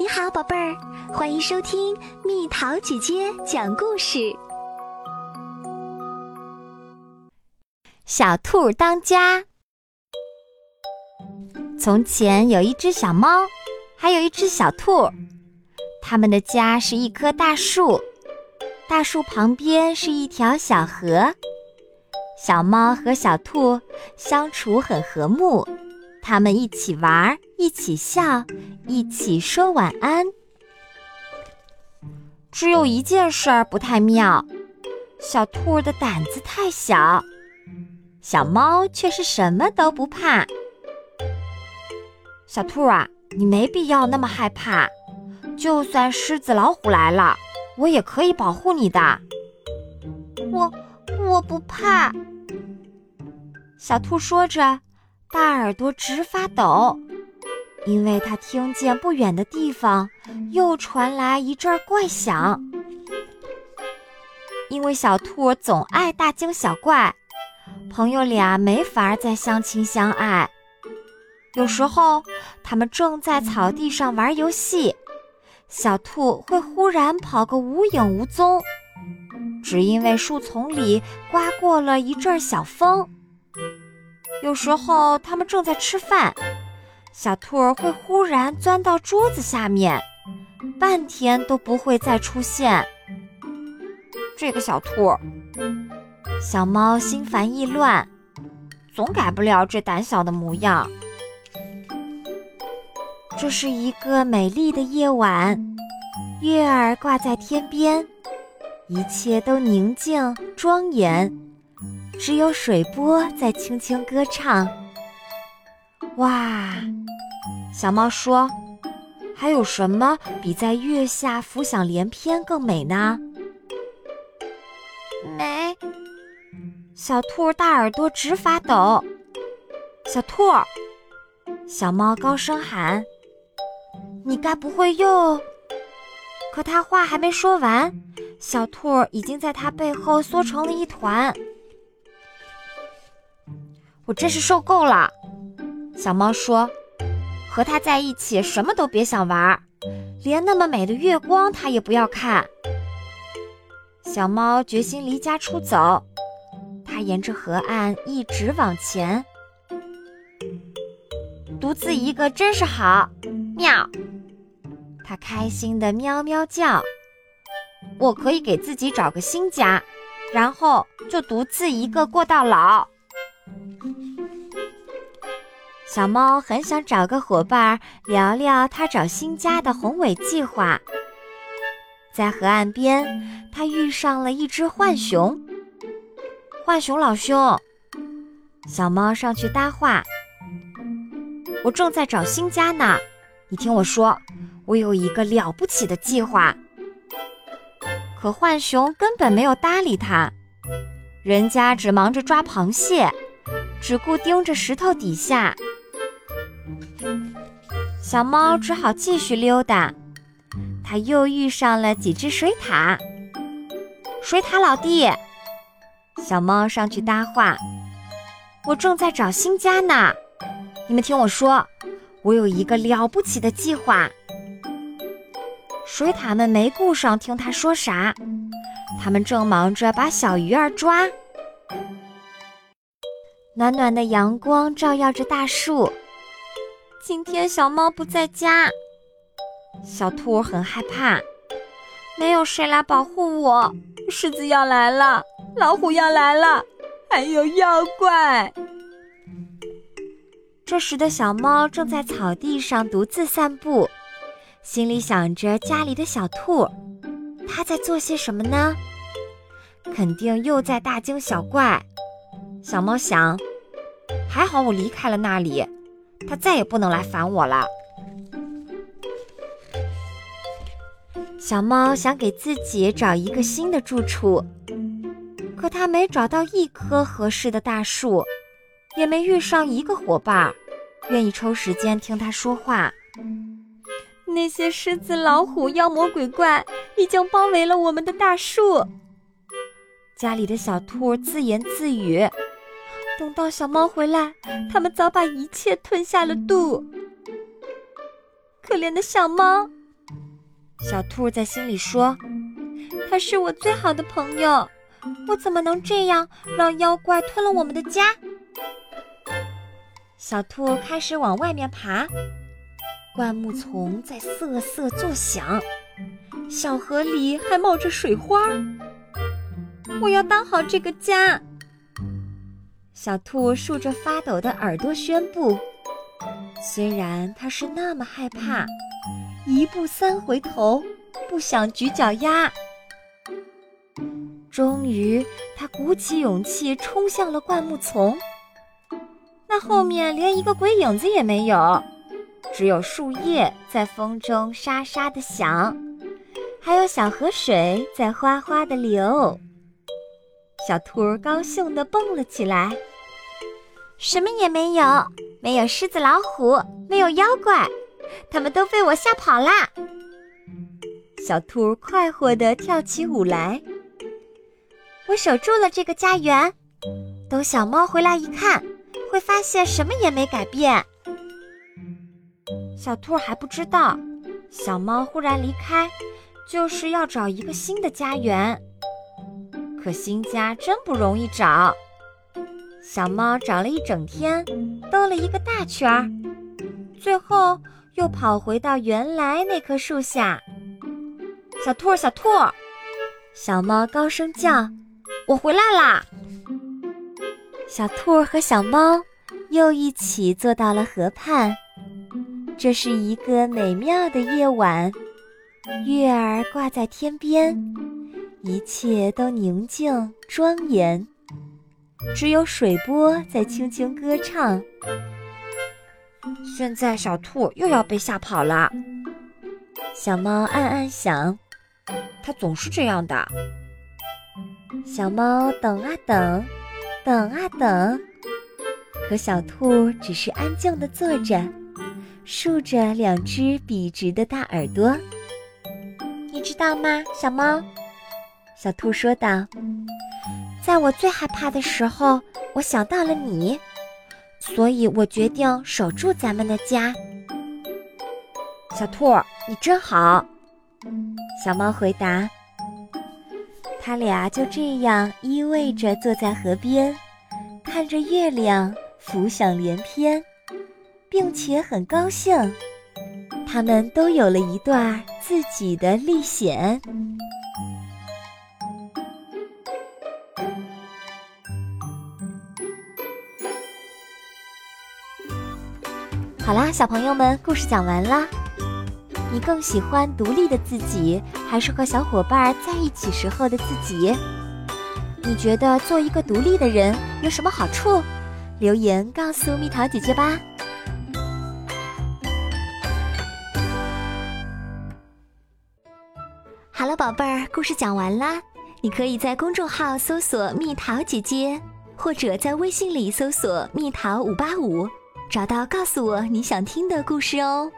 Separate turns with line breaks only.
你好，宝贝儿，欢迎收听蜜桃姐姐讲故事。
小兔当家。从前有一只小猫，还有一只小兔，他们的家是一棵大树，大树旁边是一条小河。小猫和小兔相处很和睦。他们一起玩，一起笑，一起说晚安。只有一件事儿不太妙，小兔的胆子太小，小猫却是什么都不怕。小兔啊，你没必要那么害怕，就算狮子、老虎来了，我也可以保护你的。
我我不怕。
小兔说着。大耳朵直发抖，因为他听见不远的地方又传来一阵怪响。因为小兔总爱大惊小怪，朋友俩没法再相亲相爱。有时候，他们正在草地上玩游戏，小兔会忽然跑个无影无踪，只因为树丛里刮过了一阵小风。有时候他们正在吃饭，小兔儿会忽然钻到桌子下面，半天都不会再出现。这个小兔儿，小猫心烦意乱，总改不了这胆小的模样。这是一个美丽的夜晚，月儿挂在天边，一切都宁静庄严。只有水波在轻轻歌唱。哇，小猫说：“还有什么比在月下浮想联翩更美呢？”
美。
小兔大耳朵直发抖。小兔，小猫高声喊：“你该不会又……”可它话还没说完，小兔已经在它背后缩成了一团。我真是受够了，小猫说：“和它在一起什么都别想玩，连那么美的月光它也不要看。”小猫决心离家出走，它沿着河岸一直往前，独自一个真是好，喵！它开心的喵喵叫。我可以给自己找个新家，然后就独自一个过到老。小猫很想找个伙伴聊聊它找新家的宏伟计划。在河岸边，它遇上了一只浣熊。浣熊老兄，小猫上去搭话：“我正在找新家呢，你听我说，我有一个了不起的计划。”可浣熊根本没有搭理它，人家只忙着抓螃蟹，只顾盯着石头底下。小猫只好继续溜达，它又遇上了几只水獭。水獭老弟，小猫上去搭话：“我正在找新家呢，你们听我说，我有一个了不起的计划。”水獭们没顾上听他说啥，他们正忙着把小鱼儿抓。暖暖的阳光照耀着大树。今天小猫不在家，小兔很害怕，没有谁来保护我。狮子要来了，老虎要来了，还有妖怪。这时的小猫正在草地上独自散步，心里想着家里的小兔，它在做些什么呢？肯定又在大惊小怪。小猫想，还好我离开了那里。他再也不能来烦我了。小猫想给自己找一个新的住处，可它没找到一棵合适的大树，也没遇上一个伙伴，愿意抽时间听它说话。那些狮子、老虎、妖魔鬼怪已经包围了我们的大树。家里的小兔自言自语。等到小猫回来，他们早把一切吞下了肚。可怜的小猫，小兔在心里说：“它是我最好的朋友，我怎么能这样让妖怪吞了我们的家？”小兔开始往外面爬，灌木丛在瑟瑟作响，小河里还冒着水花。我要当好这个家。小兔竖着发抖的耳朵宣布。虽然它是那么害怕，一步三回头，不想举脚丫。终于，他鼓起勇气冲向了灌木丛。那后面连一个鬼影子也没有，只有树叶在风中沙沙的响，还有小河水在哗哗的流。小兔儿高兴地蹦了起来。
什么也没有。没有狮子、老虎，没有妖怪，他们都被我吓跑啦！
小兔快活地跳起舞来。
我守住了这个家园，等小猫回来一看，会发现什么也没改变。
小兔还不知道，小猫忽然离开，就是要找一个新的家园。可新家真不容易找。小猫找了一整天，兜了一个大圈儿，最后又跑回到原来那棵树下。小兔，小兔，小猫高声叫：“我回来啦！”小兔和小猫又一起坐到了河畔。这是一个美妙的夜晚，月儿挂在天边，一切都宁静庄严。只有水波在轻轻歌唱。现在小兔又要被吓跑了。小猫暗暗想，它总是这样的。小猫等啊等，等啊等，可小兔只是安静地坐着，竖着两只笔直的大耳朵。
你知道吗，小猫？
小兔说道。
在我最害怕的时候，我想到了你，所以我决定守住咱们的家。
小兔，你真好。小猫回答。他俩就这样依偎着坐在河边，看着月亮浮想联翩，并且很高兴。他们都有了一段自己的历险。好啦，小朋友们，故事讲完啦。你更喜欢独立的自己，还是和小伙伴在一起时候的自己？你觉得做一个独立的人有什么好处？留言告诉蜜桃姐姐吧。
好了，宝贝儿，故事讲完啦。你可以在公众号搜索“蜜桃姐姐”，或者在微信里搜索“蜜桃五八五”。找到，告诉我你想听的故事哦。